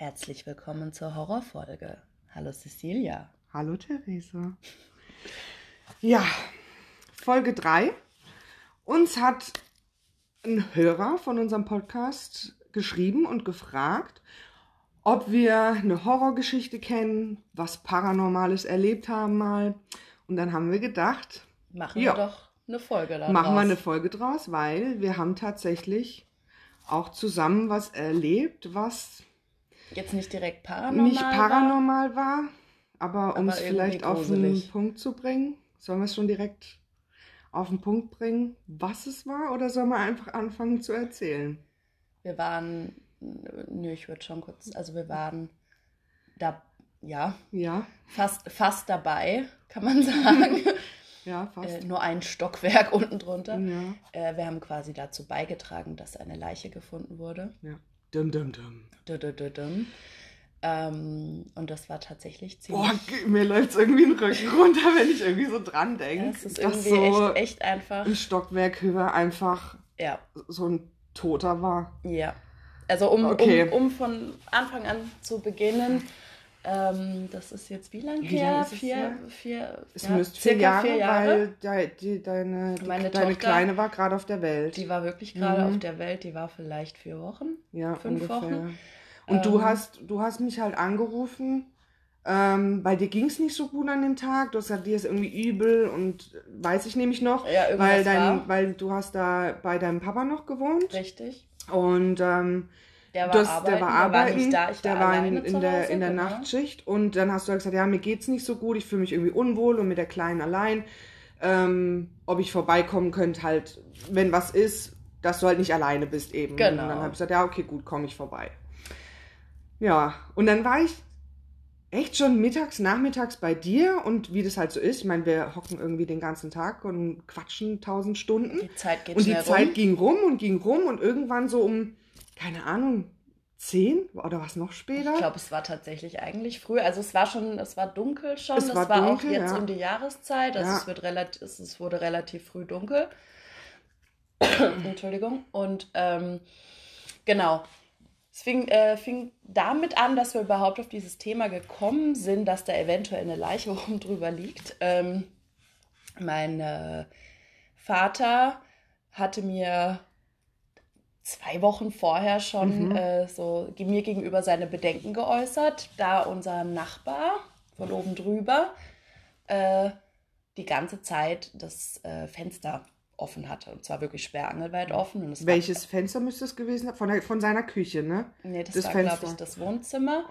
Herzlich willkommen zur Horrorfolge. Hallo Cecilia. Hallo Theresa. Ja, Folge 3. Uns hat ein Hörer von unserem Podcast geschrieben und gefragt, ob wir eine Horrorgeschichte kennen, was Paranormales erlebt haben mal. Und dann haben wir gedacht, Machen Ja. wir doch eine Folge daraus. machen wir eine Folge draus, weil wir haben tatsächlich auch zusammen was erlebt, was Jetzt nicht direkt paranormal. nicht paranormal war, aber um es vielleicht auf den. Punkt zu bringen, sollen wir es schon direkt auf den Punkt bringen, was es war, oder sollen wir einfach anfangen zu erzählen? Wir waren, nö, ich würde schon kurz, also wir waren da, ja, Ja, fast, fast dabei, kann man sagen. ja, fast. äh, nur ein Stockwerk unten drunter. ja, Äh, wir haben quasi dazu beigetragen, dass eine Leiche gefunden wurde. ja. Dum, dum, dum. Dü-dü-dü-düm. Ähm, und das war tatsächlich ziemlich. Boah, mir läuft irgendwie den Rücken runter, wenn ich irgendwie so dran denke. Ja, es ist irgendwie so echt, echt einfach. ein Stockwerk höher einfach Ja, so ein Toter war. ja. Also um, Okay. um, um von Anfang an zu beginnen, ähm, das ist jetzt wie lang Wie her? lang vier, her? vier, Es ja, müsste vier Jahre, vier Jahre. weil de, die, deine, die, deine Tochter- Kleine war gerade auf der Welt. Die war wirklich gerade Mhm. auf der Welt, die war vielleicht vier Wochen. Ja, Fünf ungefähr. Wochen. Und du Ähm, hast, du hast mich halt angerufen. Ähm, bei dir ging es nicht so gut an dem Tag. Du hast gesagt, dir ist irgendwie übel und weiß ich nämlich noch, Ja, weil, dein, war. weil du hast da bei deinem Papa noch gewohnt. Richtig. Und ähm, Der war das, arbeiten, der war arbeiten, nicht da, ich der war in, in der, Hause, in der genau. Nachtschicht. Und dann hast du halt gesagt, ja, mir geht's nicht so gut, ich fühle mich irgendwie unwohl und mit der Kleinen allein. Ähm, ob ich vorbeikommen könnte, halt, wenn was ist, dass du halt nicht alleine bist eben. Genau. Und dann habe ich gesagt, ja, okay, gut, komme ich vorbei. Ja, und dann war ich echt schon mittags, nachmittags bei dir und wie das halt so ist, ich meine, wir hocken irgendwie den ganzen Tag und quatschen tausend Stunden. Die Zeit geht Und die Zeit rum. ging rum und ging rum und irgendwann so um, keine Ahnung, zehn oder was noch später? Ich glaube, es war tatsächlich eigentlich früh. Also es war schon, es war dunkel schon. Es Es war war, dunkel, auch jetzt ja. um die Jahreszeit. Also Ja. es, wird relativ, es, wurde relativ früh dunkel. Entschuldigung. Und ähm, genau. Es fing, äh, fing damit an, dass wir überhaupt auf dieses Thema gekommen sind, dass da eventuell eine Leiche oben drüber liegt. Ähm, mein äh, Vater hatte mir zwei Wochen vorher schon Mhm. äh, so mir gegenüber seine Bedenken geäußert, da unser Nachbar von oben drüber äh, die ganze Zeit das äh, Fenster offen hatte. Und zwar wirklich sperrangelweit offen. Und es Welches Fenster müsste es gewesen sein? Von, der, von seiner Küche, ne? War, nee, das, das war, glaube ich, das Wohnzimmer.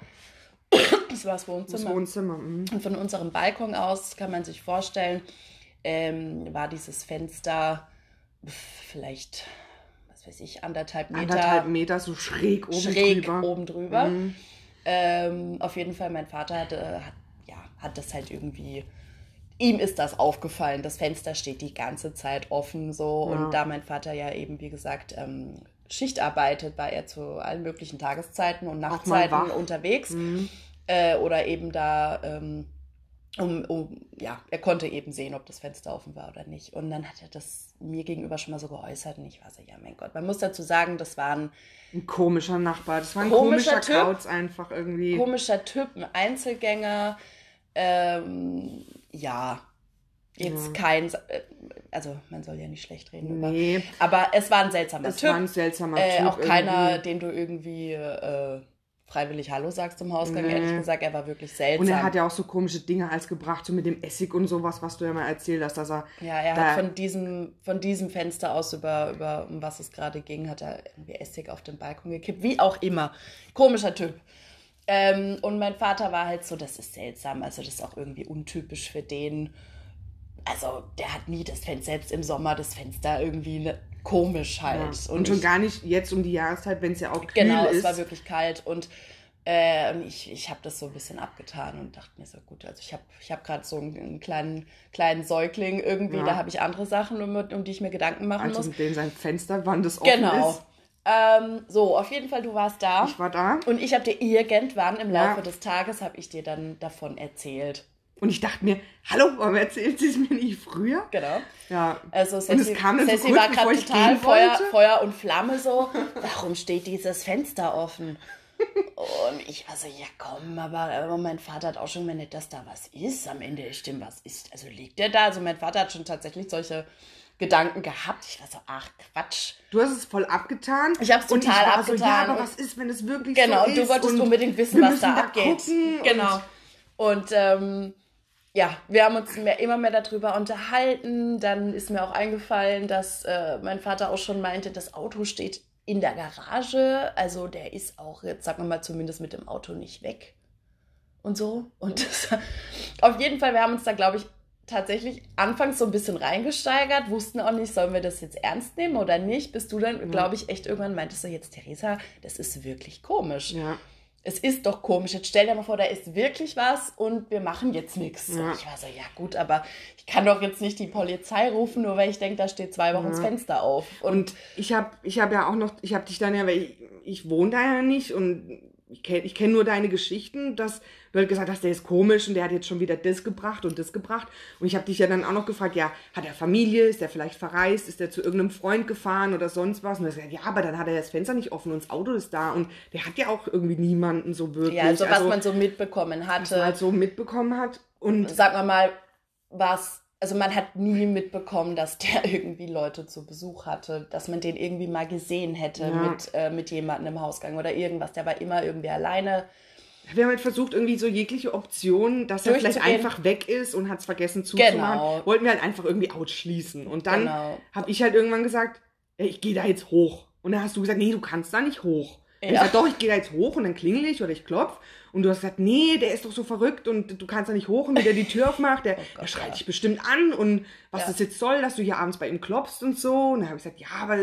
Das war das Das Wohnzimmer. Wohnzimmer. mhm. Und von unserem Balkon aus kann man sich vorstellen, ähm, war dieses Fenster vielleicht, weiß ich, anderthalb Meter Anderthalb Meter so schräg oben schräg drüber. oben drüber. Mhm. Ähm, auf jeden Fall, mein Vater hatte, hat, ja, hat das halt irgendwie. Ihm ist das aufgefallen. Das Fenster steht die ganze Zeit offen so. Ja. Und da mein Vater ja eben, wie gesagt, ähm, Schicht arbeitet, war er zu allen möglichen Tageszeiten und Nachtzeiten unterwegs. Mhm. Äh, oder eben da, ähm, um, um, ja, er konnte eben sehen, ob das Fenster offen war oder nicht. Und dann hat er das mir gegenüber schon mal so geäußert. Und ich war so, ja, mein Gott. Man muss dazu sagen, das war ein Ein komischer Nachbar. Das war ein Komischer komischer, Typ. Kauz einfach irgendwie. komischer Typ, ein Einzelgänger. Ähm, ja, jetzt Ja. kein, äh, also man soll ja nicht schlecht reden über. Nee, Aber es war ein seltsamer das Typ. war ein seltsamer äh, Typ. auch keiner, irgendwie. den du irgendwie äh, freiwillig Hallo sagst zum Hausgang. Nee. Ehrlich gesagt, er war wirklich seltsam. Und er hat ja auch so komische Dinge als gebracht, so mit dem Essig und sowas, was du ja mal erzählt hast, dass er. Ja, er hat von diesem, von diesem Fenster aus über, über, um was es gerade ging, hat er irgendwie Essig auf den Balkon gekippt. Wie auch immer. Komischer Typ. Ähm, und mein Vater war halt so, das ist seltsam, also das ist auch irgendwie untypisch für den. Also der hat nie das Fenster, selbst im Sommer das Fenster irgendwie ne, komisch halt. Ja. Und, schon ich- gar nicht jetzt um die Jahreszeit, wenn es ja auch kühl Genau, ist. es war wirklich kalt und äh, und ich, ich habe das so ein bisschen abgetan und dachte mir so, gut, also ich habe ich hab gerade so einen, einen kleinen, kleinen Säugling irgendwie, Ja. da habe ich andere Sachen, um, um die ich mir Gedanken machen also muss. mit dem sein Fensterwand das offen Genau. ist. Ähm, so, auf jeden Fall, du warst da. Ich war da und ich habe dir irgendwann im Laufe Ja. des Tages, habe ich dir dann davon erzählt. Und ich dachte mir, hallo, warum erzählt sie es mir nicht früher? Genau. Ja. Also Und es kam dann so war gerade total Feuer. Feuer und Flamme so. Warum steht dieses Fenster offen? Und ich war so, ja komm, aber, aber mein Vater hat auch schon gemeint, dass da was ist. Am Ende stimmt, was ist. Also liegt der da? Also mein Vater hat schon tatsächlich solche Gedanken gehabt. Ich war so, ach Quatsch. Du hast es voll abgetan. Ich hab's Und total abgetan. So, ja, aber Und- was ist, wenn es wirklich Genau, so und ist? du wolltest und unbedingt wissen, was da abgeht. genau. Und ähm, ja, wir haben uns mehr, immer mehr darüber unterhalten. Dann ist mir auch eingefallen, dass äh, mein Vater auch schon meinte, das Auto steht in der Garage. Also der ist auch jetzt, sagen wir mal, zumindest mit dem Auto nicht weg. Und so. Und das, auf jeden Fall, wir haben uns da, glaube ich, tatsächlich anfangs so ein bisschen reingesteigert, wussten auch nicht, sollen wir das jetzt ernst nehmen oder nicht, bis du dann, glaube ich, echt irgendwann meintest so, jetzt Theresa, das ist wirklich komisch. Ja. Es ist doch komisch. Jetzt stell dir mal vor, da ist wirklich was und wir machen jetzt nichts. Ja. Ich war so, ja gut, aber ich kann doch jetzt nicht die Polizei rufen, nur weil ich denke, da steht zwei Wochen das Fenster auf. Und, Und ich habe ich hab ja auch noch, ich habe dich dann ja, weil ich, ich wohne da ja nicht und ich kenne ich kenn nur deine Geschichten, dass du halt gesagt hast, der ist komisch und der hat jetzt schon wieder das gebracht und das gebracht. Und ich habe dich ja dann auch noch gefragt, ja, hat er Familie, ist der vielleicht verreist, ist der zu irgendeinem Freund gefahren oder sonst was? Und du hast gesagt, ja, aber dann hat er das Fenster nicht offen und das Auto ist da und der hat ja auch irgendwie niemanden so wirklich. ja, also was man so mitbekommen was man hatte, halt so mitbekommen hat. Und sagen wir mal, was, also man hat nie mitbekommen, dass der irgendwie Leute zu Besuch hatte, dass man den irgendwie mal gesehen hätte Ja. mit, äh, mit jemandem im Hausgang oder irgendwas. Der war immer irgendwie alleine. Wir haben halt versucht, irgendwie so jegliche Optionen, dass er vielleicht einfach weg ist und hat es vergessen zuzumachen, Genau. wollten wir halt einfach irgendwie ausschließen. Und dann Genau. habe ich halt irgendwann gesagt, ich gehe da jetzt hoch. Und dann hast du gesagt, nee, du kannst da nicht hoch. Und ich Ja. sag, doch, ich gehe da jetzt hoch und dann klingel ich oder ich klopf. Und du hast gesagt, nee, der ist doch so verrückt und du kannst da nicht hoch. Und wenn der die Tür aufmacht, der, Oh Gott, der schreit ja. dich bestimmt an und was Ja. das jetzt soll, dass du hier abends bei ihm klopfst und so. Und dann habe ich gesagt, ja, aber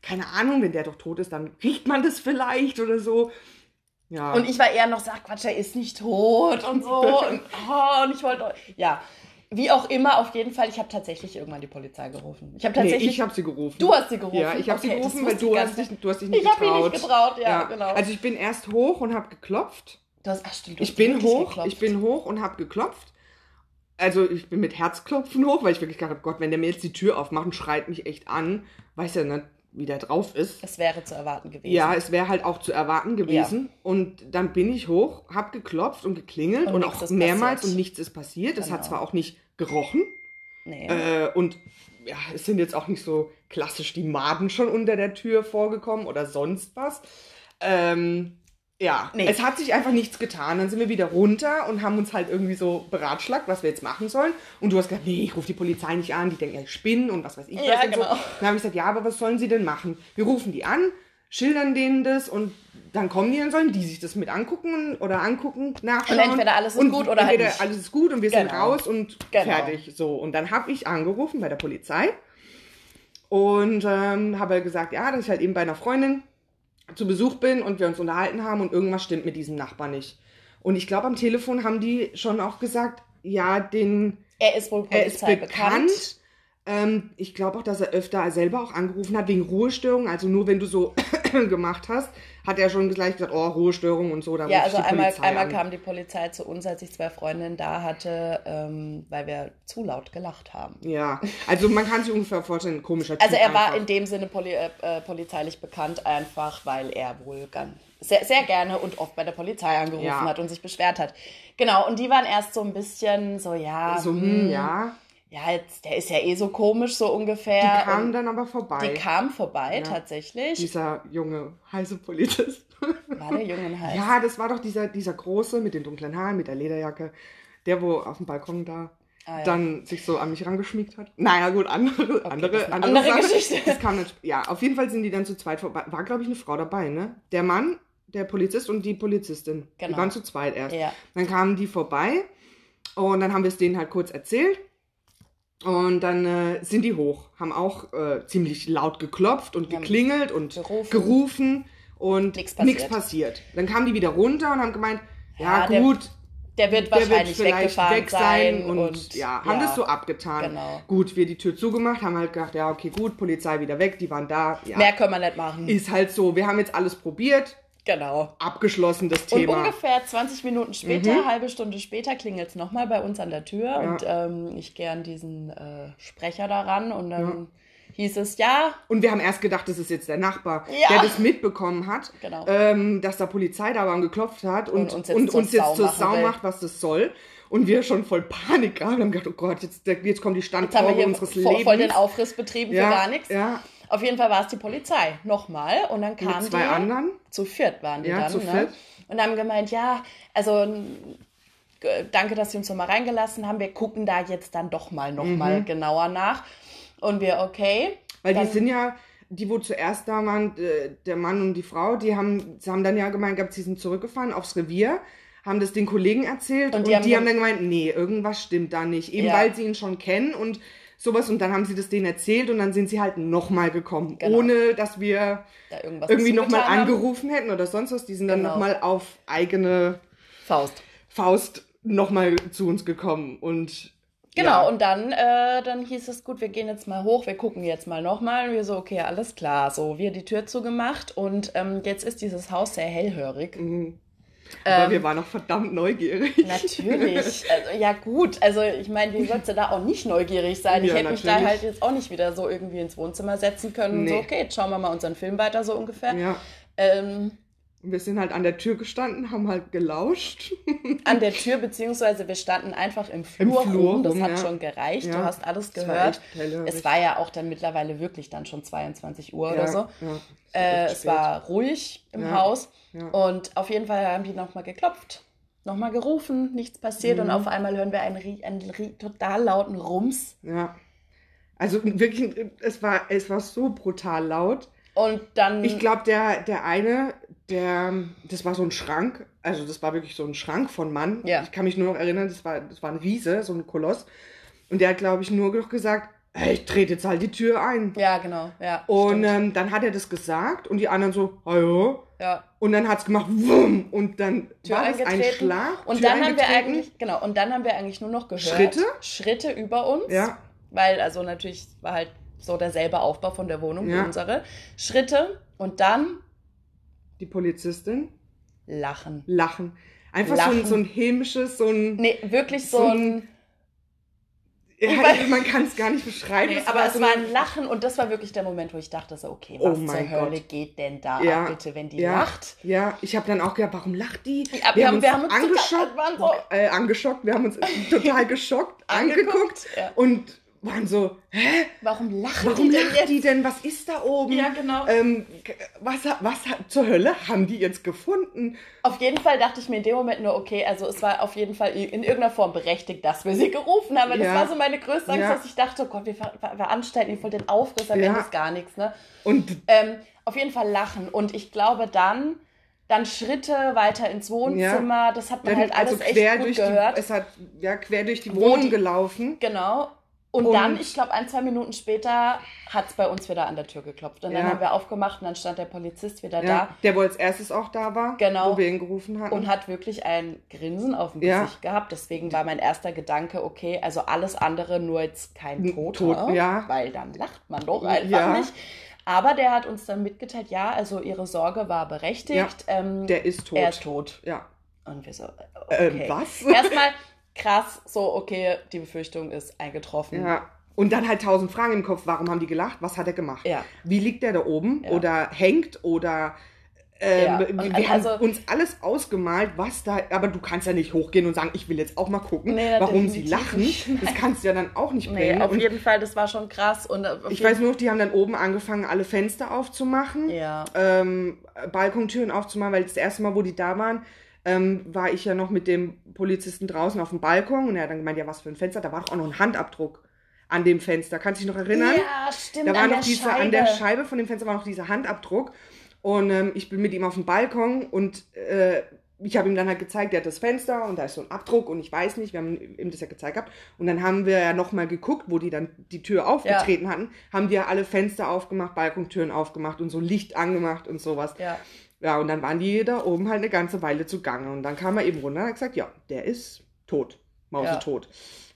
keine Ahnung, wenn der doch tot ist, dann riecht man das vielleicht oder so. Ja. Und ich war eher noch ach Quatsch, er ist nicht tot und so. und, oh, und ich wollte, ja, wie auch immer, auf jeden Fall, ich habe tatsächlich irgendwann die Polizei gerufen. Ich habe Nee, tatsächlich, ich habe sie gerufen. du hast sie gerufen. Ja, ich habe sie Okay, das gerufen, weil du ich hast, dich, du hast dich nicht Ich habe getraut. mich nicht getraut, ja, genau. Also ich bin erst hoch und habe geklopft. Du hast, ach stimmt, du Ich bin hoch, geklopft. ich bin hoch und habe geklopft. Also ich bin mit Herzklopfen hoch, weil ich wirklich gedacht habe, Gott, wenn der mir jetzt die Tür aufmacht und schreit mich echt an, weiß ja nicht, wie der drauf ist. Es wäre zu erwarten gewesen. Ja, es wäre halt auch zu erwarten gewesen. Und dann bin ich hoch, hab geklopft und geklingelt Und und, auch mehrmals passiert. und nichts ist passiert. Es hat Genau. zwar auch nicht gerochen, Nee. äh, und ja, es sind jetzt auch nicht so klassisch die Maden schon unter der Tür vorgekommen oder sonst was. Ähm, ja, Nee. es hat sich einfach nichts getan. Dann sind wir wieder runter und haben uns halt irgendwie so beratschlagt, was wir jetzt machen sollen. Und du hast gesagt, nee, ich rufe die Polizei nicht an, die denken, ja, ich spinne und was weiß ich Ja, was. Genau. so. Dann habe ich gesagt, ja, aber was sollen sie denn machen? Wir rufen die an, schildern denen das und dann kommen die, dann sollen die sich das mit angucken oder angucken, nachschauen. Und entweder alles ist gut oder halt nicht. alles ist gut und wir sind Genau. raus und Genau. fertig. So, und dann habe ich angerufen bei der Polizei und ähm, habe gesagt, ja, dass ich halt eben bei einer Freundin zu Besuch bin und wir uns unterhalten haben und irgendwas stimmt mit diesem Nachbar nicht. Und ich glaube, am Telefon haben die schon auch gesagt, ja, den, er ist wohl er ist Polizei bekannt. bekannt. Ähm, ich glaube auch, dass er öfter selber auch angerufen hat wegen Ruhestörung. Also nur wenn du so gemacht hast, hat er schon gleich gesagt, oh, Ruhestörung und so. Da Ja, also die einmal, einmal kam die Polizei zu uns, als ich zwei Freundinnen da hatte, ähm, weil wir zu laut gelacht haben. Ja, also man kann sich ungefähr vorstellen, ein komischer Typ Also er war einfach. in dem Sinne poli äh, äh, polizeilich bekannt, einfach weil er wohl ganz, sehr, sehr gerne und oft bei der Polizei angerufen Ja. hat und sich beschwert hat. Genau, und die waren erst so ein bisschen so, ja, so, hm, hm, ja, ja, jetzt, der ist ja eh so komisch, so ungefähr. die kamen und dann aber vorbei. die kam vorbei, Ja. tatsächlich. dieser junge, heiße Polizist. war der Junge heiß? Ja, das war doch dieser, dieser große mit den dunklen Haaren, mit der Lederjacke, der wo auf dem Balkon da Ah, ja. dann sich so an mich rangeschmiegt hat. Naja, gut, andere, andere, eine andere, andere Sache. Geschichte. Das kam nicht, ja, auf jeden Fall sind die dann zu zweit vorbei. War, glaube ich, eine Frau dabei, ne? Der Mann, der Polizist und die Polizistin. Die Genau. waren zu zweit erst. Ja. Dann kamen die vorbei und dann haben wir es denen halt kurz erzählt. Und dann äh, sind die hoch, haben auch äh, ziemlich laut geklopft und geklingelt und gerufen. gerufen und nichts passiert. passiert. Dann kamen die wieder runter und haben gemeint, ja, Ja, der gut, Der wird der wird wahrscheinlich vielleicht weggefahren weg sein und, und ja, haben ja. das so abgetan. Genau. Gut, wir die Tür zugemacht, haben halt gedacht, ja, okay, gut, Polizei wieder weg, die waren da. Ja, Mehr können wir nicht machen. ist halt so, wir haben jetzt alles probiert, Genau. abgeschlossen das Und Thema. ungefähr 20 Minuten später, Mhm. halbe Stunde später, klingelt es nochmal bei uns an der Tür und ähm, ich gehe an diesen äh, Sprecher daran und dann hieß es ja. Und wir haben erst gedacht, das ist jetzt der Nachbar, Ja. der das mitbekommen hat, Genau. ähm, dass da Polizei da war und geklopft hat und, Und uns und jetzt uns zur jetzt, Sau zur Sau macht, was das soll. Und wir schon voll Panik haben und haben gedacht, oh Gott, jetzt, jetzt kommt die Jetzt haben wir Standprobe hier unseres voll, Lebens. voll den Aufriss betrieben Ja, für gar nichts. ja. Auf jeden Fall war es die Polizei. Nochmal. Und dann kamen Mit zwei die. anderen. Zu viert waren die Ja, dann. zu ne? viert. Und haben gemeint, ja, also danke, dass Sie uns noch mal reingelassen haben. Wir gucken da jetzt dann doch mal noch mal genauer nach. Und wir, okay. Mhm. Weil Dann- die sind ja, die, wo zuerst da waren, der Mann und die Frau, die haben, sie haben dann ja gemeint gehabt, sie sind zurückgefahren aufs Revier, haben das den Kollegen erzählt und, die die, haben haben, dann- dann gemeint, nee, irgendwas stimmt da nicht. Eben Ja. weil sie ihn schon kennen und sowas und dann haben sie das denen erzählt und dann sind sie halt nochmal gekommen, Genau. ohne dass wir Da irgendwie nochmal angerufen hätten oder sonst was. Die sind dann Genau. nochmal auf eigene Faust. Faust nochmal zu uns gekommen und Genau, ja. und dann, äh, dann hieß es, gut, wir gehen jetzt mal hoch, wir gucken jetzt mal nochmal. Und wir so, okay, alles klar. So, wir die Tür zugemacht und ähm, jetzt ist dieses Haus sehr hellhörig. Aber Ähm, wir waren auch verdammt neugierig. Natürlich. Also, ja, gut. Also, ich meine, wie sollst du da auch nicht neugierig sein? Ich Ja, hätte mich da natürlich. halt jetzt auch nicht wieder so irgendwie ins Wohnzimmer setzen können. und So, Nee. okay, jetzt schauen wir mal unseren Film weiter, so ungefähr. Ja. Ähm, Wir sind halt an der Tür gestanden, haben halt gelauscht. an der Tür, beziehungsweise wir standen einfach im Flur, Flur rum. Das rum, hat ja. schon gereicht. Du Ja. hast alles Es war gehört. hellhörig. Es war ja auch dann mittlerweile wirklich dann schon 22 Uhr oder so. Ja, es war Äh, es spät. war ruhig im Haus und auf jeden Fall haben die nochmal geklopft, nochmal gerufen, nichts passiert Mhm. und auf einmal hören wir einen, einen total lauten Rums Ja. Also wirklich, es war, es war so brutal laut. und dann Ich glaube, der, der eine, der, das war so ein Schrank, also das war wirklich so ein Schrank von Mann. Ja. Ich kann mich nur noch erinnern, das war, das war ein Riese, so ein Koloss. Und der hat, glaube ich, nur noch gesagt, hey, ich trete jetzt halt die Tür ein. ja genau, ja. Und ähm, dann hat er das gesagt und die anderen so, hallo. ja. Und dann hat es gemacht, wumm, und dann Tür war das ein. Schlag. Und Tür dann haben wir eigentlich, genau, und dann haben wir eigentlich nur noch gehört. Schritte? Schritte über uns. Ja. Weil, also natürlich war halt so derselbe Aufbau von der Wohnung wie Ja. unsere. Schritte und dann Die Polizistin Lachen. lachen. Einfach So, ein, Lachen. so ein hämisches, so ein. Nee, wirklich so, So ein. Ja, man kann es gar nicht beschreiben. Nee, Es aber war es so war ein Lachen und das war wirklich der Moment, wo ich dachte so, okay, Oh was zur mein Hölle Gott. geht denn da Ja, ab, bitte, wenn die ja, lacht? Ja, ich habe dann auch gedacht, warum lacht die? Ja, wir haben- wir haben uns total- angeschockt, waren so- äh, angeschockt, wir haben uns total geschockt Angeguckt, angeguckt und waren so, hä? Warum lachen Warum die denn lacht jetzt? die denn? Was ist da oben? Ja, genau. Ähm, was, was zur Hölle haben die jetzt gefunden? Auf jeden Fall dachte ich mir in dem Moment nur, okay, also es war auf jeden Fall in irgendeiner Form berechtigt, dass wir sie gerufen haben. Das Ja. war so meine größte Angst, Ja. dass ich dachte, oh Gott, wir ver ver veranstalten voll den Aufriss, am Ja. Ende ist gar nichts. Ne? Und Ähm, auf jeden Fall lachen. Und ich glaube dann, dann Schritte weiter ins Wohnzimmer. Das hat man dann halt alles also echt quer gut durch gehört. die, es hat ja quer durch die Wo Wohnung gelaufen. Genau. Und, Und- dann, ich glaube, ein, zwei Minuten später hat es bei uns wieder an der Tür geklopft. Und dann Ja. haben wir aufgemacht und dann stand der Polizist wieder Ja, der wohl als erstes auch da war, Genau. wo wir ihn gerufen hatten. da und hat wirklich ein Grinsen auf dem Ja. Gesicht gehabt. Deswegen war mein erster Gedanke, okay, also alles andere, nur jetzt kein Toter. Tot, ja. Weil dann lacht man doch einfach Ja. nicht. Aber der hat uns dann mitgeteilt, ja, also ihre Sorge war berechtigt. Ähm, der ist tot. Er ist tot. Ja. Und wir so, Äh, okay. was? Erstmal krass, so, okay, die Befürchtung ist eingetroffen. Ja. Und dann halt tausend Fragen im Kopf. Warum haben die gelacht? Was hat er gemacht? Ja. Wie liegt der da oben? Ja. Oder hängt? Oder ähm, Ja. wir wir also- haben uns alles ausgemalt, was da. Aber du kannst ja nicht hochgehen und sagen, ich will jetzt auch mal gucken, Nee, warum sie lachen. nicht. Das kannst du ja dann auch nicht Nee, bringen. auf und jeden Fall, das war schon krass. Und auf ich weiß nur noch, die haben dann oben angefangen, alle Fenster aufzumachen. Ja. ähm, Balkontüren aufzumachen, weil das erste Mal, wo die da waren, ähm, war ich ja noch mit dem Polizisten draußen auf dem Balkon und er hat dann gemeint, ja, was für ein Fenster, da war doch auch noch ein Handabdruck an dem Fenster. Kannst du dich noch erinnern? Ja, stimmt. da war noch der dieser, Scheibe. an der Scheibe von dem Fenster war noch dieser Handabdruck und ähm, ich bin mit ihm auf dem Balkon und äh, ich habe ihm dann halt gezeigt, der hat das Fenster und da ist so ein Abdruck und ich weiß nicht, wir haben ihm das ja gezeigt gehabt. Und dann haben wir ja nochmal geguckt, wo die dann die Tür aufgetreten hatten, haben die ja alle Fenster aufgemacht, Balkontüren aufgemacht und so Licht angemacht und sowas. Ja. Ja, und dann waren die da oben halt eine ganze Weile zugange. Und dann kam er eben runter und hat gesagt, ja, der ist tot. Mausetot.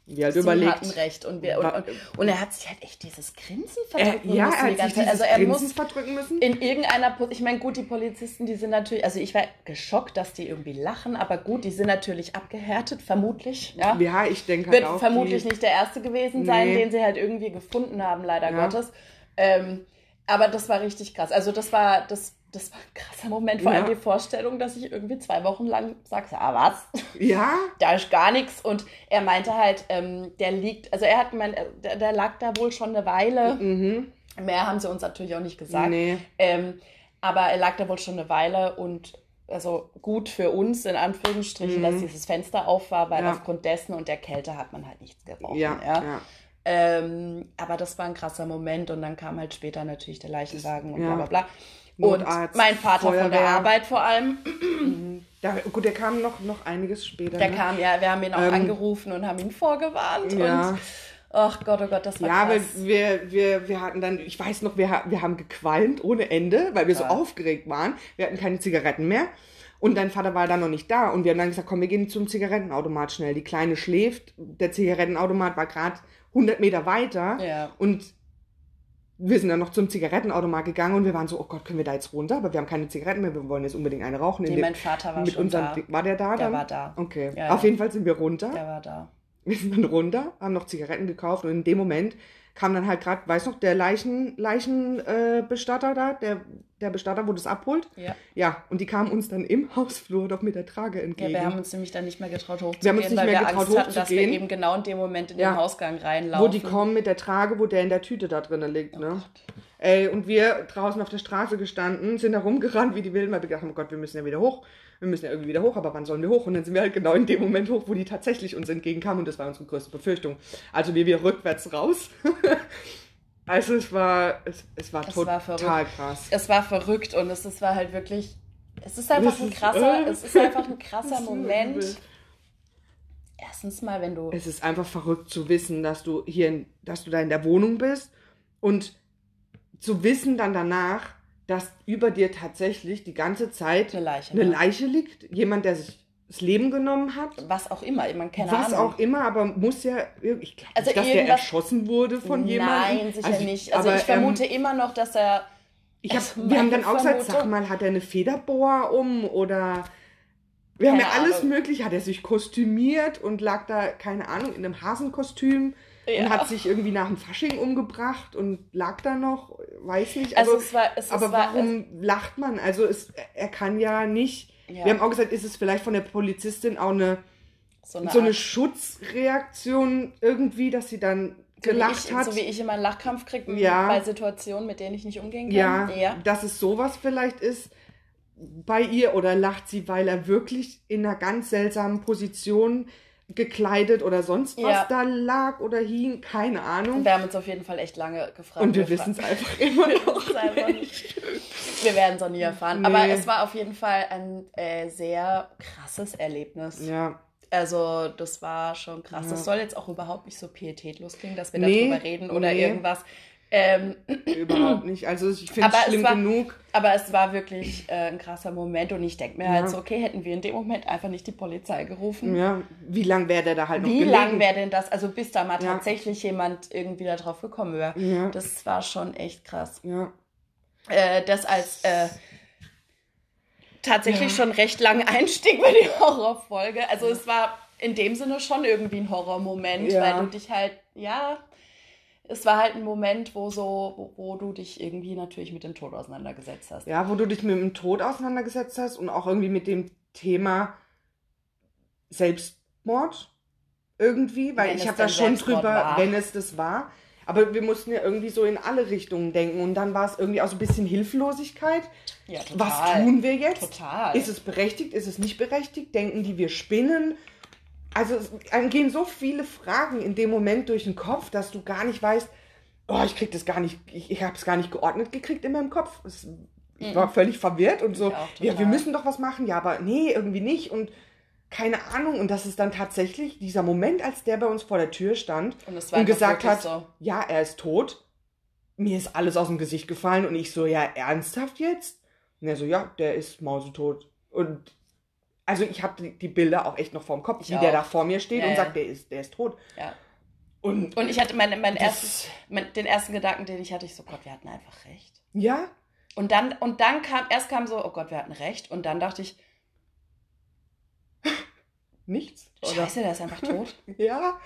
Und wir halt Sie überlegt. hatten recht. Und, wir, und, und, und er hat sich halt echt dieses Grinsen Er, verdrücken ja, müssen er die ganze Zeit. Also er Grinsen muss verdrücken müssen. in irgendeiner, Po- ich meine, gut, die Polizisten, die sind natürlich, also ich war geschockt, dass die irgendwie lachen, aber gut, die sind natürlich abgehärtet, vermutlich. Ja. Ja, ich denke halt Wird auch. vermutlich die, nicht der erste gewesen sein, Nee. den sie halt irgendwie gefunden haben, leider Ja. Gottes. Ähm, aber das war richtig krass. Also das war, das, das war ein krasser Moment, vor Ja. allem die Vorstellung, dass ich irgendwie zwei Wochen lang sag, ah was? Ja, da ist gar nichts. Und er meinte halt, ähm, der liegt, also er hat gemeint, äh, der, der lag da wohl schon eine Weile. mhm. Mehr haben sie uns natürlich auch nicht gesagt. nee. Ähm, aber er lag da wohl schon eine Weile und also gut für uns, in Anführungsstrichen, Mhm. dass dieses Fenster auf war, weil Ja. aufgrund dessen und der Kälte hat man halt nichts gerochen. Ja, ja. ja. Ähm, aber das war ein krasser Moment und dann kam halt später natürlich der Leichenwagen und ja. bla bla bla. Und Notarzt, mein Vater von der Feuerwehr. Arbeit vor allem, Da, gut, der kam noch, noch einiges später. der ne? kam ja, wir haben ihn auch Ähm, angerufen und haben ihn vorgewarnt Ja. und ach Gott, oh Gott, das war Ja, krass. wir, wir, wir hatten dann, ich weiß noch, wir, wir haben gequalmt ohne Ende, weil wir so Ja. aufgeregt waren. Wir hatten keine Zigaretten mehr. Und dein Vater war dann noch nicht da. Und wir haben dann gesagt, komm, wir gehen zum Zigarettenautomat schnell. Die Kleine schläft. Der Zigarettenautomat war gerade 100 Meter weiter. Ja. Und wir sind dann noch zum Zigarettenautomat gegangen und wir waren so, oh Gott, können wir da jetzt runter? Aber wir haben keine Zigaretten mehr, wir wollen jetzt unbedingt eine rauchen. Nee, mein Vater war mit schon unserem, da. War der da Der dann? war da. Okay. Ja, Auf jeden Fall sind wir runter. Der war da. Wir sind dann runter, haben noch Zigaretten gekauft und in dem Moment kam dann halt gerade, weiß noch, der Leichen, Leichenbestatter äh, da, der, der Bestatter, wo das abholt. Ja. Ja, und die kamen uns dann im Hausflur doch mit der Trage Ja, entgegen. wir haben uns nämlich dann nicht mehr getraut hochzugehen, Wir haben uns nicht weil mehr wir getraut, Angst hatten, dass wir eben genau in dem Moment in Ja. den Hausgang wo reinlaufen. die kommen mit der Trage, wo der in der Tüte da drinnen liegt, Oh ne? Gott. Ey, und wir draußen auf der Straße gestanden, sind da rumgerannt wie die Wilden, weil wir gedacht haben, oh Gott, wir müssen ja wieder hoch. Wir müssen ja irgendwie wieder hoch, aber wann sollen wir hoch? Und dann sind wir halt genau in dem Moment hoch, wo die tatsächlich uns entgegenkamen und das war unsere größte Befürchtung. Also wir wieder rückwärts raus. also es war, es, es war Es total war krass. Es war verrückt und es ist, war halt wirklich. Es ist einfach ein krasser, äh, es ist einfach ein krasser Moment. übel. Erstens mal, wenn du. Es ist einfach verrückt zu wissen, dass du hier, in, dass du da in der Wohnung bist und zu wissen dann danach, dass über dir tatsächlich die ganze Zeit Eine Leiche, eine ne? Leiche liegt, jemand, der sich das Leben genommen hat, Was auch immer, man keine was Ahnung. auch immer, aber muss ja, ich glaube Also nicht, dass der erschossen wurde von jemandem. Nein, sicher Also, nicht. Also aber, ich vermute ähm, immer noch, dass er. ich hab, wir haben meine dann auch gesagt, sag mal, hat er eine Federbohr um oder wir haben ja Keine alles Ahnung. möglich, hat er sich kostümiert und lag da, keine Ahnung, in einem Hasenkostüm Ja. und hat sich irgendwie nach dem Fasching umgebracht und lag da noch, weiß nicht. Also, Also, es war. Es, aber es war, warum lacht man? Also es, er kann ja nicht. Ja. Wir haben auch gesagt, ist es vielleicht von der Polizistin auch eine, es so eine, so eine Schutzreaktion irgendwie, dass sie dann so gelacht ich, hat? So wie ich immer einen Lachkrampf kriege Ja. bei Situationen, mit denen ich nicht umgehen ja, kann. Ja. dass es sowas vielleicht ist bei ihr oder lacht sie, weil er wirklich in einer ganz seltsamen Position gekleidet oder sonst was Ja. da lag oder hing, keine Ahnung. Wir haben uns auf jeden Fall echt lange gefragt. Und wir wissen es einfach immer Wir noch einfach nicht. Wir werden es auch nie erfahren. Nee. Aber es war auf jeden Fall ein äh, sehr krasses Erlebnis. Ja, Also, das war schon krass. Ja. Das soll jetzt auch überhaupt nicht so pietätlos klingen, dass wir Nee, darüber reden oder nee. irgendwas. Ähm, überhaupt nicht. Also ich finde es schlimm war- genug. aber es war wirklich äh, ein krasser Moment und ich denke mir Ja. halt so, okay, hätten wir in dem Moment einfach nicht die Polizei gerufen. Ja, wie lang wäre der da halt noch Wie lang wäre denn das? Also bis da mal Ja. tatsächlich jemand irgendwie da drauf gekommen wäre. Ja. Das war schon echt krass. Ja. Äh, das als äh, tatsächlich schon recht langen Einstieg bei die Horrorfolge. Also es war in dem Sinne schon irgendwie ein Horrormoment, weil du dich halt, ja, es war halt ein Moment, wo so, wo, wo du dich irgendwie natürlich mit dem Tod auseinandergesetzt hast. ja, wo du dich mit dem Tod auseinandergesetzt hast und auch irgendwie mit dem Thema Selbstmord irgendwie, weil Wenn ich habe da schon Selbstmord drüber, war. wenn es das war. Aber wir mussten ja irgendwie so in alle Richtungen denken und dann war es irgendwie auch so ein bisschen Hilflosigkeit. Ja, total. Was tun wir jetzt? Total. Ist es berechtigt? Ist es nicht berechtigt? Denken die, wir spinnen? Also es einem gehen so viele Fragen in dem Moment durch den Kopf, dass du gar nicht weißt, oh, ich krieg das gar nicht, ich, ich habe es gar nicht geordnet gekriegt in meinem Kopf. Es, ich war völlig verwirrt und so, ja, wir müssen doch was machen, ja, aber nee, irgendwie nicht und keine Ahnung. Und das ist dann tatsächlich dieser Moment, als der bei uns vor der Tür stand Und und gesagt hat, so. ja, er ist tot. Mir ist alles aus dem Gesicht gefallen und ich so, ja, ernsthaft jetzt? Und er so, ja, der ist mausetot. Und also ich habe die, Bilder auch echt noch vorm Kopf, Ich wie der auch. da vor mir steht Ja, und sagt, der ist, der ist tot. Ja. Und, Und ich hatte mein, mein erstes, mein, den ersten Gedanken, den ich hatte, ich so, Gott, wir hatten einfach recht. ja, Und dann, und dann kam, erst kam so, oh Gott, wir hatten recht. Und dann dachte ich, nichts. Oder? scheiße, der ist einfach tot. Ja.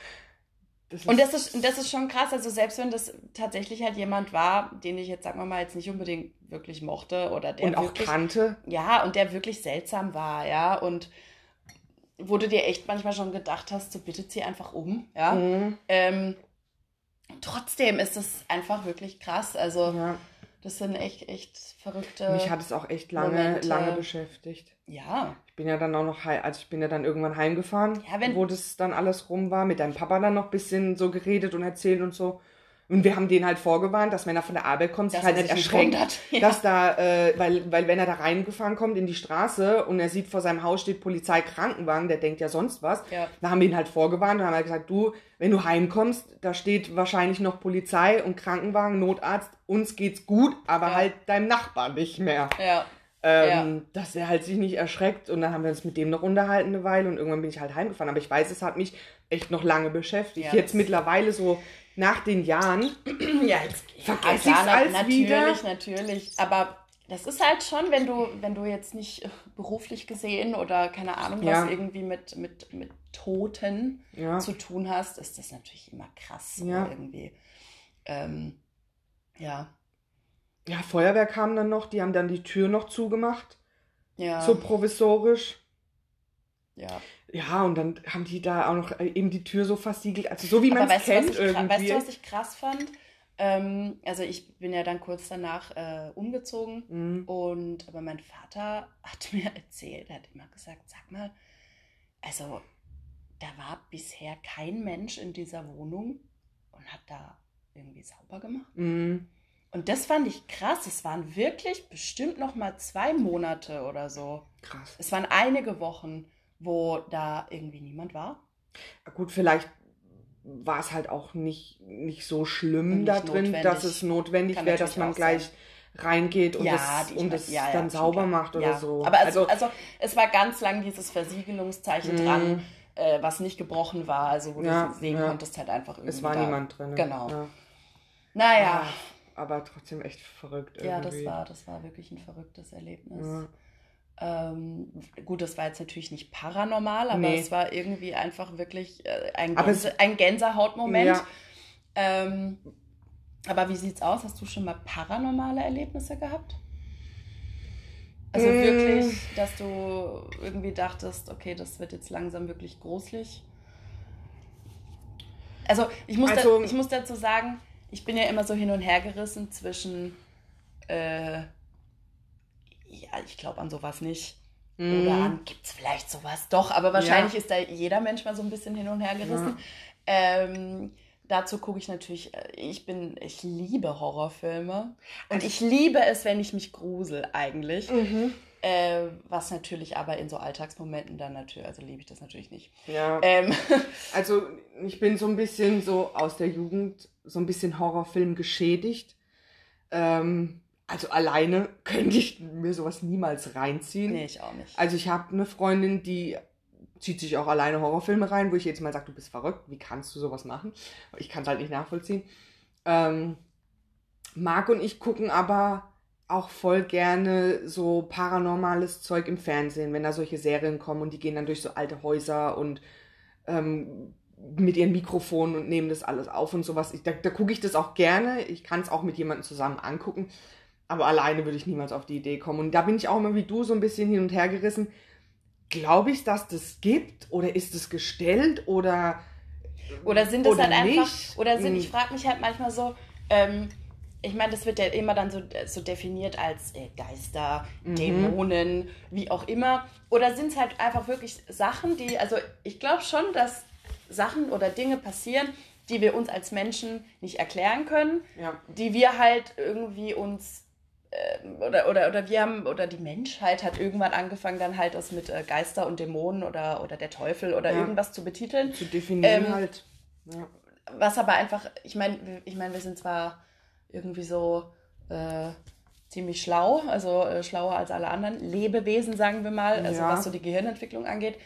Das und das ist, das ist schon krass. Also selbst wenn das tatsächlich halt jemand war, den ich jetzt, sagen wir mal, jetzt nicht unbedingt wirklich mochte oder der und auch wirklich, kannte. Ja, und der wirklich seltsam war, ja. Und wo du dir echt manchmal schon gedacht hast, so bitte zieh einfach um, ja. Mhm. Ähm, trotzdem ist das einfach wirklich krass. Also ja. das sind echt, echt verrückte. Mich hat es auch echt lange, lange beschäftigt. Ja. Ich bin ja dann auch noch, also ich bin ja dann irgendwann heimgefahren, ja, wenn, wo das dann alles rum war, mit deinem Papa dann noch ein bisschen so geredet und erzählt und so. Und wir haben den halt vorgewarnt, dass wenn er von der Arbeit kommt, sich halt nicht erschreckt, ja. dass da, äh, weil, weil wenn er da reingefahren kommt in die Straße und er sieht vor seinem Haus steht Polizei Krankenwagen, der denkt ja sonst was. Ja. Da haben wir ihn halt vorgewarnt und haben halt gesagt, du, wenn du heimkommst, da steht wahrscheinlich noch Polizei und Krankenwagen, Notarzt, uns geht's gut, aber ja. halt deinem Nachbar nicht mehr. Ja. Ähm, ja. dass er halt sich nicht erschreckt und dann haben wir uns mit dem noch unterhalten eine Weile und irgendwann bin ich halt heimgefahren. Aber ich weiß, es hat mich echt noch lange beschäftigt. Ja, Jetzt mittlerweile so nach den Jahren. ja, jetzt vergesse ja, ich es als natürlich, wieder. natürlich. Aber das ist halt schon, wenn du, wenn du jetzt nicht beruflich gesehen oder keine Ahnung was irgendwie mit, mit, mit Toten zu tun hast, ist das natürlich immer krass irgendwie. Ähm, ja. Ja, Feuerwehr kam dann noch, die haben dann die Tür noch zugemacht. Ja. So provisorisch. Ja. Ja, und dann haben die da auch noch äh, eben die Tür so versiegelt. Also so wie man es kennt irgendwie. Weißt du, was ich krass fand? Ähm, also ich bin ja dann kurz danach äh, umgezogen mhm. und aber mein Vater hat mir erzählt, er hat immer gesagt, sag mal, also da war bisher kein Mensch in dieser Wohnung und hat da irgendwie sauber gemacht. Mhm. Und das fand ich krass. Es waren wirklich bestimmt noch mal zwei Monate oder so. Krass. Es waren einige Wochen wo da irgendwie niemand war. Gut, vielleicht war es halt auch nicht, nicht so schlimm nicht da drin, notwendig. dass es notwendig wäre, dass man gleich sein. reingeht und ja, das, und das ja, dann ja, sauber macht oder so. Aber also, also, also, es war ganz lang dieses Versiegelungszeichen mm. dran, äh, was nicht gebrochen war, also wo du sehen konntest halt einfach irgendwie. Es war da. niemand drin. Genau. Naja. Ach, aber trotzdem echt verrückt. Irgendwie. Ja, das war, das war wirklich ein verrücktes Erlebnis. Ähm, gut, das war jetzt natürlich nicht paranormal, aber nee. es war irgendwie einfach wirklich äh, ein, Gänse, ein Gänsehautmoment. Ja. Ähm, aber wie sieht's aus? Hast du schon mal paranormale Erlebnisse gehabt? Also mm. wirklich, dass du irgendwie dachtest, okay, das wird jetzt langsam wirklich gruselig. Also ich muss, also, da, ich muss dazu sagen, ich bin ja immer so hin und her gerissen zwischen äh, ja, ich glaube an sowas nicht. Mhm. Oder an, gibt es vielleicht sowas doch, aber wahrscheinlich ja. ist da jeder Mensch mal so ein bisschen hin und her gerissen. Ja. Ähm, dazu gucke ich natürlich, äh, ich bin, ich liebe Horrorfilme. Und also ich liebe es, wenn ich mich grusel eigentlich. Mhm. Äh, was natürlich aber in so Alltagsmomenten dann natürlich, also liebe ich das natürlich nicht. Ja. Ähm. Also ich bin so ein bisschen so aus der Jugend so ein bisschen Horrorfilm geschädigt. Ähm, also alleine könnte ich mir sowas niemals reinziehen. Nee, ich auch nicht. Also ich habe eine Freundin, die zieht sich auch alleine Horrorfilme rein, wo ich jetzt mal sage, du bist verrückt, wie kannst du sowas machen? Ich kann es halt nicht nachvollziehen. Ähm, Marc und ich gucken aber auch voll gerne so paranormales Zeug im Fernsehen, wenn da solche Serien kommen und die gehen dann durch so alte Häuser und ähm, mit ihren Mikrofonen und nehmen das alles auf und sowas. Ich, da, da gucke ich das auch gerne. Ich kann es auch mit jemandem zusammen angucken. Aber alleine würde ich niemals auf die Idee kommen. Und da bin ich auch immer wie du so ein bisschen hin und her gerissen. Glaube ich, dass das gibt? Oder ist es gestellt? Oder. Oder sind es halt nicht? einfach. Oder sind, ich hm. frage mich halt manchmal so, ähm, ich meine, das wird ja immer dann so, so definiert als äh, Geister, mhm. Dämonen, wie auch immer. Oder sind es halt einfach wirklich Sachen, die, also ich glaube schon, dass Sachen oder Dinge passieren, die wir uns als Menschen nicht erklären können, ja. die wir halt irgendwie uns ähm, oder, oder, oder wir haben, oder die Menschheit hat irgendwann angefangen, dann halt das mit äh, Geister und Dämonen oder, oder der Teufel oder ja. irgendwas zu betiteln. Zu definieren ähm, halt. Ja. Was aber einfach, ich meine, ich meine, wir sind zwar irgendwie so äh, ziemlich schlau, also äh, schlauer als alle anderen Lebewesen, sagen wir mal, also ja. was so die Gehirnentwicklung angeht.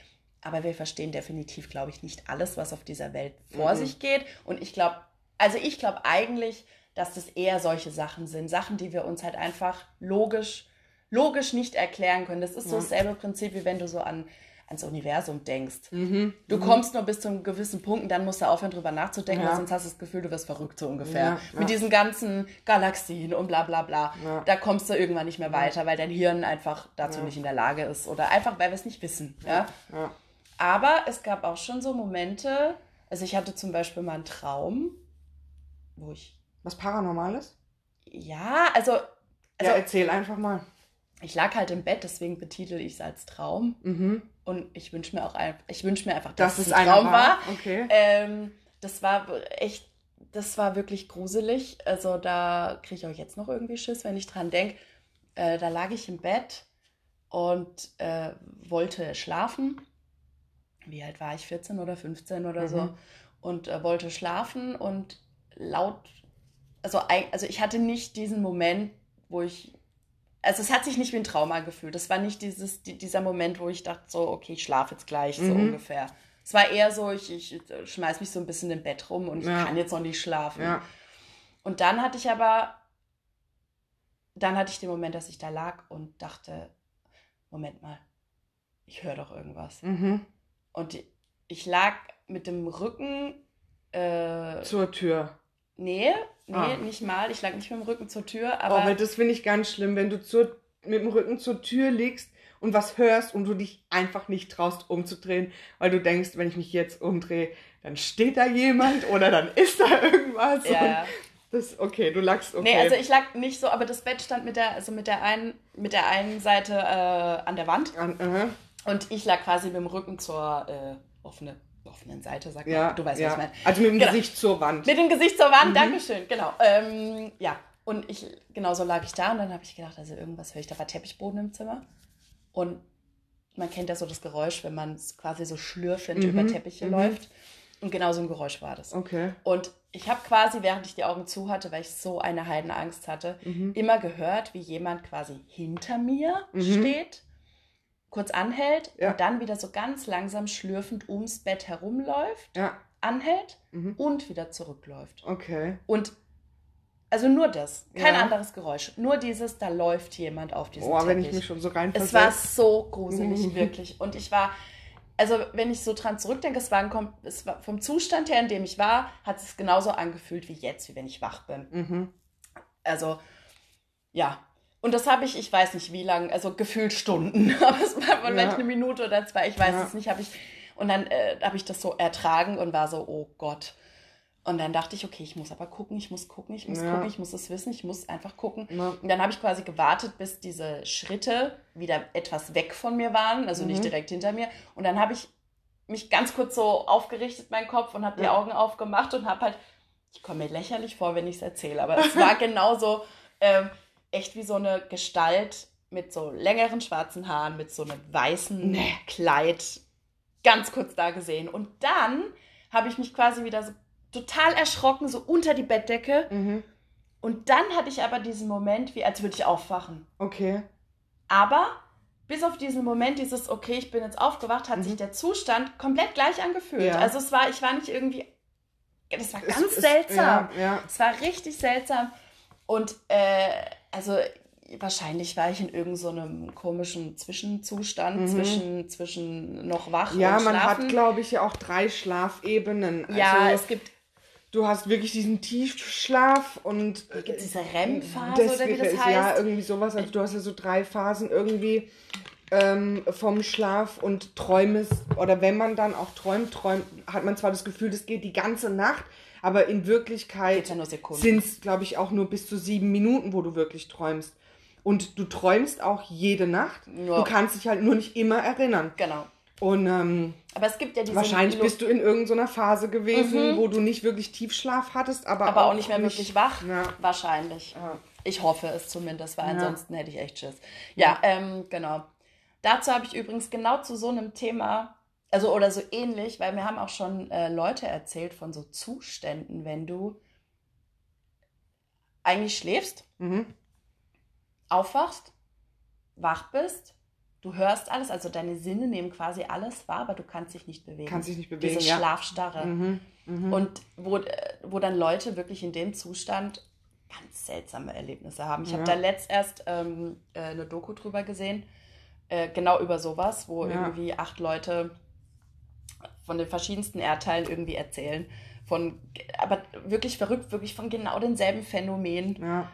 Aber wir verstehen definitiv, glaube ich, nicht alles, was auf dieser Welt vor mhm. sich geht. Und ich glaube, also ich glaube eigentlich, dass das eher solche Sachen sind. Sachen, die wir uns halt einfach logisch, logisch nicht erklären können. Das ist so dasselbe Prinzip, wie wenn du so an, ans Universum denkst. Mhm. Du kommst nur bis zu einem gewissen Punkt und dann musst du aufhören, drüber nachzudenken, Ja. sonst hast du das Gefühl, du wirst verrückt so ungefähr. Ja, ja. Mit diesen ganzen Galaxien und bla bla bla. Ja. Da kommst du irgendwann nicht mehr weiter, weil dein Hirn einfach dazu Ja. nicht in der Lage ist oder einfach, weil wir es nicht wissen. Ja? Aber es gab auch schon so Momente, also ich hatte zum Beispiel mal einen Traum, wo ich, Was Paranormales? ja, also, also ja, erzähl einfach mal. ich lag halt im Bett, deswegen betitel ich es als Traum. Mhm. Und ich wünsche mir auch ein, ich wünsche mir einfach, Das dass ist es ein Traum war. Okay. Ähm, das war echt, das war wirklich gruselig. Also da kriege ich auch jetzt noch irgendwie Schiss, wenn ich dran denke. Äh, da lag ich im Bett und äh, wollte schlafen. Wie alt war ich? 14 oder 15 oder so. Mhm. Und äh, wollte schlafen und laut, also, also ich hatte nicht diesen Moment, wo ich, also es hat sich nicht wie ein Trauma gefühlt. Das war nicht dieses, die, dieser Moment, wo ich dachte so, okay, ich schlafe jetzt gleich, so Mhm. ungefähr. Es war eher so, ich, ich schmeiß mich so ein bisschen im Bett rum und ich Ja. kann jetzt noch nicht schlafen. Ja. Und dann hatte ich aber, dann hatte ich den Moment, dass ich da lag und dachte, Moment mal, ich höre doch irgendwas. Mhm. Und ich lag mit dem Rücken, äh, Zur Tür. nee, nee, Ah. nicht mal, ich lag nicht mit dem Rücken zur Tür, Oh, aber aber das finde ich ganz schlimm, wenn du zur, mit dem Rücken zur Tür liegst und was hörst und du dich einfach nicht traust umzudrehen, weil du denkst, wenn ich mich jetzt umdrehe, dann steht da jemand oder dann ist da irgendwas. ja, das, okay, du lagst okay. Nee, also ich lag nicht so, aber das Bett stand mit der, also mit der einen, mit der einen Seite äh, an der Wand An, aha. Und ich lag quasi mit dem Rücken zur äh, offene, offenen Seite, sag ja, mal. Du weißt, ja. was ich meine. Also mit dem Genau. Gesicht zur Wand. Mit dem Gesicht zur Wand, Mhm. Dankeschön, genau. Ähm, ja, und ich, genau so lag ich da und dann habe ich gedacht, also irgendwas höre ich, da war Teppichboden im Zimmer. Und man kennt ja so das Geräusch, wenn man quasi so schlürfend Mhm, über Teppiche mhm. läuft. Und genau so ein Geräusch war das. Okay. Und ich habe quasi, während ich die Augen zu hatte, weil ich so eine Heidenangst hatte, Mhm. immer gehört, wie jemand quasi hinter mir Mhm. steht, kurz anhält Ja. und dann wieder so ganz langsam schlürfend ums Bett herumläuft, Ja, anhält Mhm. und wieder zurückläuft. okay. Und also nur das, kein Ja. anderes Geräusch, nur dieses, da läuft jemand auf diesem Oh, Teppich. wenn ich mich schon so rein es war so gruselig, wirklich. Und ich war, also wenn ich so dran zurückdenke, es war, ein, es war vom Zustand her, in dem ich war, hat es genauso angefühlt wie jetzt, wie wenn ich wach bin. Mhm. Also, ja. Und das habe ich, ich weiß nicht wie lange, also gefühlt Stunden, aber es war vielleicht Ja. eine Minute oder zwei, ich weiß Ja. es nicht, habe ich. Und dann äh, habe ich das so ertragen und war so, oh Gott. Und dann dachte ich, okay, ich muss aber gucken, ich muss gucken, ich muss Ja. gucken, ich muss es wissen, ich muss einfach gucken. Und dann habe ich quasi gewartet, bis diese Schritte wieder etwas weg von mir waren, also nicht Mhm. direkt hinter mir. Und dann habe ich mich ganz kurz so aufgerichtet, mein Kopf, und habe die. Augen aufgemacht und habe halt, ich komme mir lächerlich vor, wenn ich es erzähle, aber es war genauso ähm, echt wie so eine Gestalt mit so längeren schwarzen Haaren, mit so einem weißen Nee. Kleid, ganz kurz da gesehen. Und dann habe ich mich quasi wieder so total erschrocken, so unter die Bettdecke. Mhm. Und dann hatte ich aber diesen Moment, wie als würde ich aufwachen. Okay. Aber bis auf diesen Moment, dieses, okay, ich bin jetzt aufgewacht, hat Mhm. sich der Zustand komplett gleich angefühlt. Ja. Also es war, ich war nicht irgendwie, das war Es- ganz es- seltsam. Ja, ja. Es war richtig seltsam. Und äh, also wahrscheinlich war ich in irgendeinem so einem komischen Zwischenzustand, Mhm. zwischen, zwischen noch wach Ja, und man schlafen. hat, glaube ich, ja auch drei Schlafebenen. ja, also, es gibt, du hast wirklich diesen Tiefschlaf und gibt es diese REM-Phase oder wie das heißt. Ja, irgendwie sowas. Also du hast ja so drei Phasen irgendwie ähm, vom Schlaf und träumest, oder wenn man dann auch träumt, träumt, hat man zwar das Gefühl, das geht die ganze Nacht, aber in Wirklichkeit ja sind es, glaube ich, auch nur bis zu sieben Minuten, wo du wirklich träumst. Und du träumst auch jede Nacht. Ja. Du kannst dich halt nur nicht immer erinnern. Genau. Und ähm, Aber es gibt ja diese wahrscheinlich bist du in irgendeiner Phase gewesen, Mhm. wo du nicht wirklich Tiefschlaf hattest, aber, aber auch nicht mehr wirklich wach. Ja. Wahrscheinlich. Ja. Ich hoffe es zumindest, weil ansonsten hätte ich echt Schiss. Ja, ähm, genau. Dazu habe ich übrigens genau zu so einem Thema, also oder so ähnlich, weil mir haben auch schon äh, Leute erzählt von so Zuständen, wenn du eigentlich schläfst, Mhm. aufwachst, wach bist, du hörst alles, also deine Sinne nehmen quasi alles wahr, aber du kannst dich nicht bewegen. Kannst dich nicht bewegen, Diese ja. Schlafstarre. Mhm. Mhm. Und wo, äh, wo dann Leute wirklich in dem Zustand ganz seltsame Erlebnisse haben. Ich habe Ja. da letzt erst ähm, äh, eine Doku drüber gesehen. äh, genau über sowas, wo Ja. irgendwie acht Leute von den verschiedensten Erdteilen irgendwie erzählen. Von, aber wirklich verrückt, wirklich von genau denselben Phänomenen. Ja.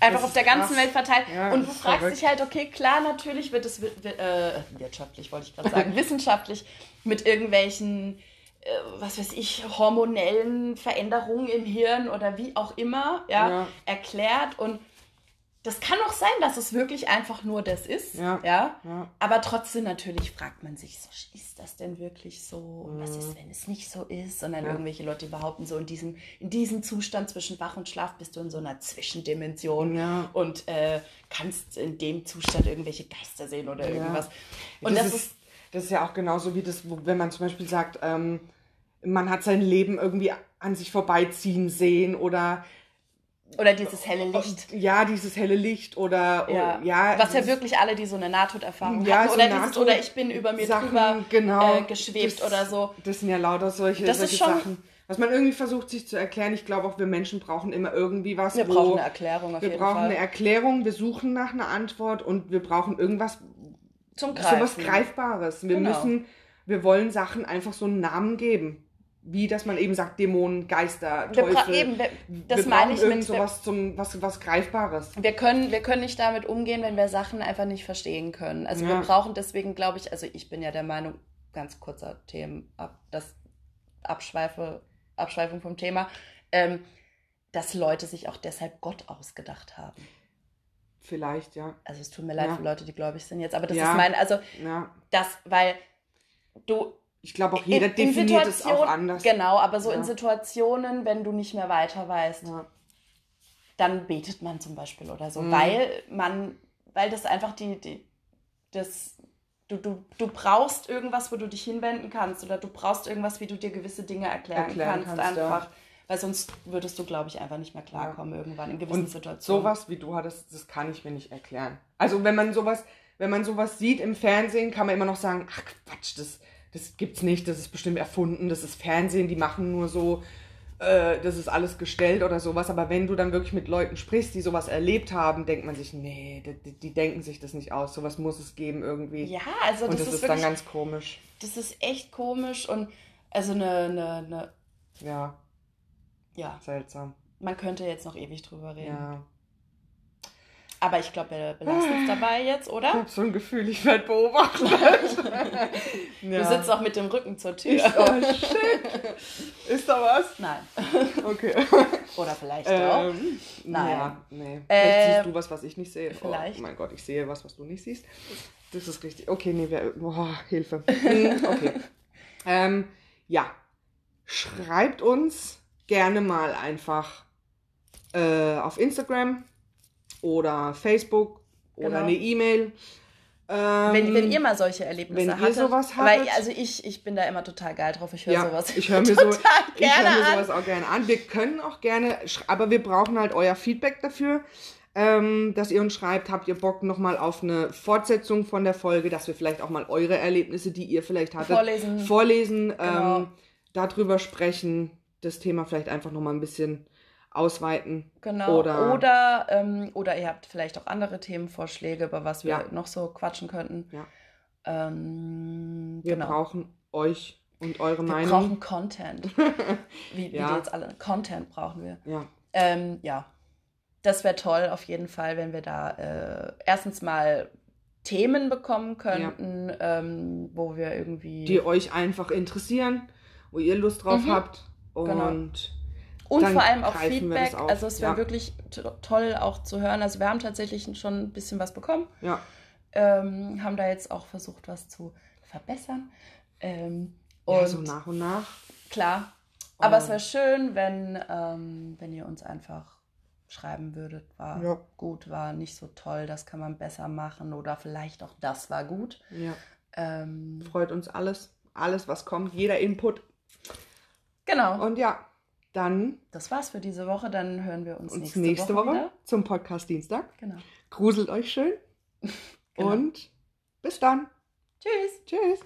Einfach auf der ganzen krass. Welt verteilt. Ja, und du fragst verrückt. dich halt, okay, klar, natürlich wird es äh, wirtschaftlich, wollte ich gerade sagen, wissenschaftlich mit irgendwelchen, äh, was weiß ich, hormonellen Veränderungen im Hirn oder wie auch immer, Ja. erklärt. Und das kann auch sein, dass es wirklich einfach nur das ist, Ja. ja. Ja. Aber trotzdem natürlich fragt man sich so, ist das denn wirklich so? Und was Mhm. ist, wenn es nicht so ist? Und dann irgendwelche Leute behaupten so, in diesem, in diesem Zustand zwischen Wach und Schlaf bist du in so einer Zwischendimension Ja. und äh, kannst in dem Zustand irgendwelche Geister sehen oder irgendwas. Und das, das, ist, ist, das ist ja auch genauso wie das, wenn man zum Beispiel sagt, ähm, man hat sein Leben irgendwie an sich vorbeiziehen sehen oder oder dieses helle Licht. ja, dieses helle Licht oder Ja. oder, ja Was ja dieses- wirklich alle, die so eine Nahtoderfahrung Ja, hatten. so Oder, dieses, Nahtod- oder ich bin über mir Sachen, drüber genau, äh, geschwebt das- oder so. Das sind ja lauter solche, Das solche ist schon- Sachen. Was man irgendwie versucht sich zu erklären. Ich glaube auch, wir Menschen brauchen immer irgendwie was. Wir wo, brauchen eine Erklärung auf Wir jeden brauchen Fall. eine Erklärung, wir suchen nach einer Antwort und wir brauchen irgendwas, Zum Greifen. sowas Greifbares. Wir Genau. müssen, wir wollen Sachen einfach so einen Namen geben. Wie, dass man eben sagt, Dämonen, Geister, Wir Teufel. eben, wir, das wir meine ich mit, wir, sowas zum, was, was Greifbares. wir, können, wir können nicht damit umgehen, wenn wir Sachen einfach nicht verstehen können. Also wir Ja. brauchen deswegen, glaube ich, also ich bin ja der Meinung, ganz kurzer Themen, ab, das Abschweife, Abschweifung vom Thema, ähm, dass Leute sich auch deshalb Gott ausgedacht haben. Vielleicht, ja. Also es tut mir leid Ja. für Leute, die gläubig sind jetzt, aber das Ja. ist mein, also ja. das, weil du Ich glaube auch jeder in- in definiert es auch anders. Genau, aber so in Ja. Situationen, wenn du nicht mehr weiter weißt, Ja. dann betet man zum Beispiel oder so, Mhm. weil man, weil das einfach die, die das, du, du, du brauchst irgendwas, wo du dich hinwenden kannst oder du brauchst irgendwas, wie du dir gewisse Dinge erklären, Erklären kannst, kannst, ja. einfach. Weil sonst würdest du, glaube ich, einfach nicht mehr klarkommen irgendwann in gewissen Und Situationen. sowas, wie du hattest, das kann ich mir nicht erklären. Also wenn man sowas, wenn man sowas sieht im Fernsehen, kann man immer noch sagen, ach Quatsch, das, das gibt's nicht, das ist bestimmt erfunden, das ist Fernsehen, die machen nur so, äh, das ist alles gestellt oder sowas. Aber wenn du dann wirklich mit Leuten sprichst, die sowas erlebt haben, denkt man sich, nee, die, die, denken sich das nicht aus. Sowas muss es geben irgendwie. Ja, also Und das, das, ist, ist dann wirklich, ganz komisch. das ist echt komisch und also eine, eine, eine Ja, ja, seltsam. man könnte jetzt noch ewig drüber reden. Ja. Aber ich glaube, wir belassen es dabei jetzt, Ich oder? habe so ein Gefühl, ich werde beobachtet. Du sitzt auch mit dem Rücken zur Tür. Ich, oh shit. Ist da was? Nein. Okay. Oder vielleicht doch. Ähm, Nein. Ja, nee. Vielleicht Äh, siehst du was, was ich nicht sehe. vielleicht. Oh mein Gott, ich sehe was, was du nicht siehst. Das ist richtig. Okay, nee, wir, oh, Hilfe. Okay. ähm, ja. Schreibt uns gerne mal einfach äh, auf Instagram oder Facebook oder Genau. eine E-Mail. Ähm, Wenn, wenn ihr mal solche Erlebnisse wenn ihr hattet. sowas Weil, hattet- also ich, ich bin da immer total geil drauf. Ich höre ja, sowas. ich höre mir, so, ich gerne hör mir an. sowas auch gerne an. Wir können auch gerne, aber wir brauchen halt euer Feedback dafür, ähm, dass ihr uns schreibt, habt ihr Bock nochmal auf eine Fortsetzung von der Folge, dass wir vielleicht auch mal eure Erlebnisse, die ihr vielleicht hattet, Vorlesen. vorlesen Genau. ähm, darüber sprechen, das Thema vielleicht einfach nochmal ein bisschen ausweiten. Genau. Oder- Oder, ähm, oder ihr habt vielleicht auch andere Themenvorschläge, über was wir Ja. noch so quatschen könnten. Ja. Ähm, Wir genau. brauchen euch und eure wir Meinung. brauchen Content. Wie, wie Ja. die jetzt alle. Content brauchen wir. ja. Ähm, ja, das wäre toll auf jeden Fall, wenn wir da äh, erstens mal Themen bekommen könnten, ähm, wo wir irgendwie Die euch einfach interessieren, wo ihr Lust drauf Mhm. habt. Und Genau. Und vor allem auch Feedback. Also es wäre Ja. wirklich to- toll auch zu hören. Also wir haben tatsächlich schon ein bisschen was bekommen, ja. ähm, haben da jetzt auch versucht, was zu verbessern. Ähm, und ja, so nach und nach. klar, aber es Ähm. wäre schön, wenn, ähm, wenn ihr uns einfach schreiben würdet, war Ja. gut, war nicht so toll, das kann man besser machen oder vielleicht auch das war gut. Ja. Ähm, Freut uns alles. Alles, was kommt. Jeder Input. genau, Und ja, dann das war's für diese Woche. Dann hören wir uns, uns nächste, nächste, Woche, Woche, zum Podcast Dienstag. Genau. Gruselt euch schön. Genau. Und bis dann. Tschüss. Tschüss.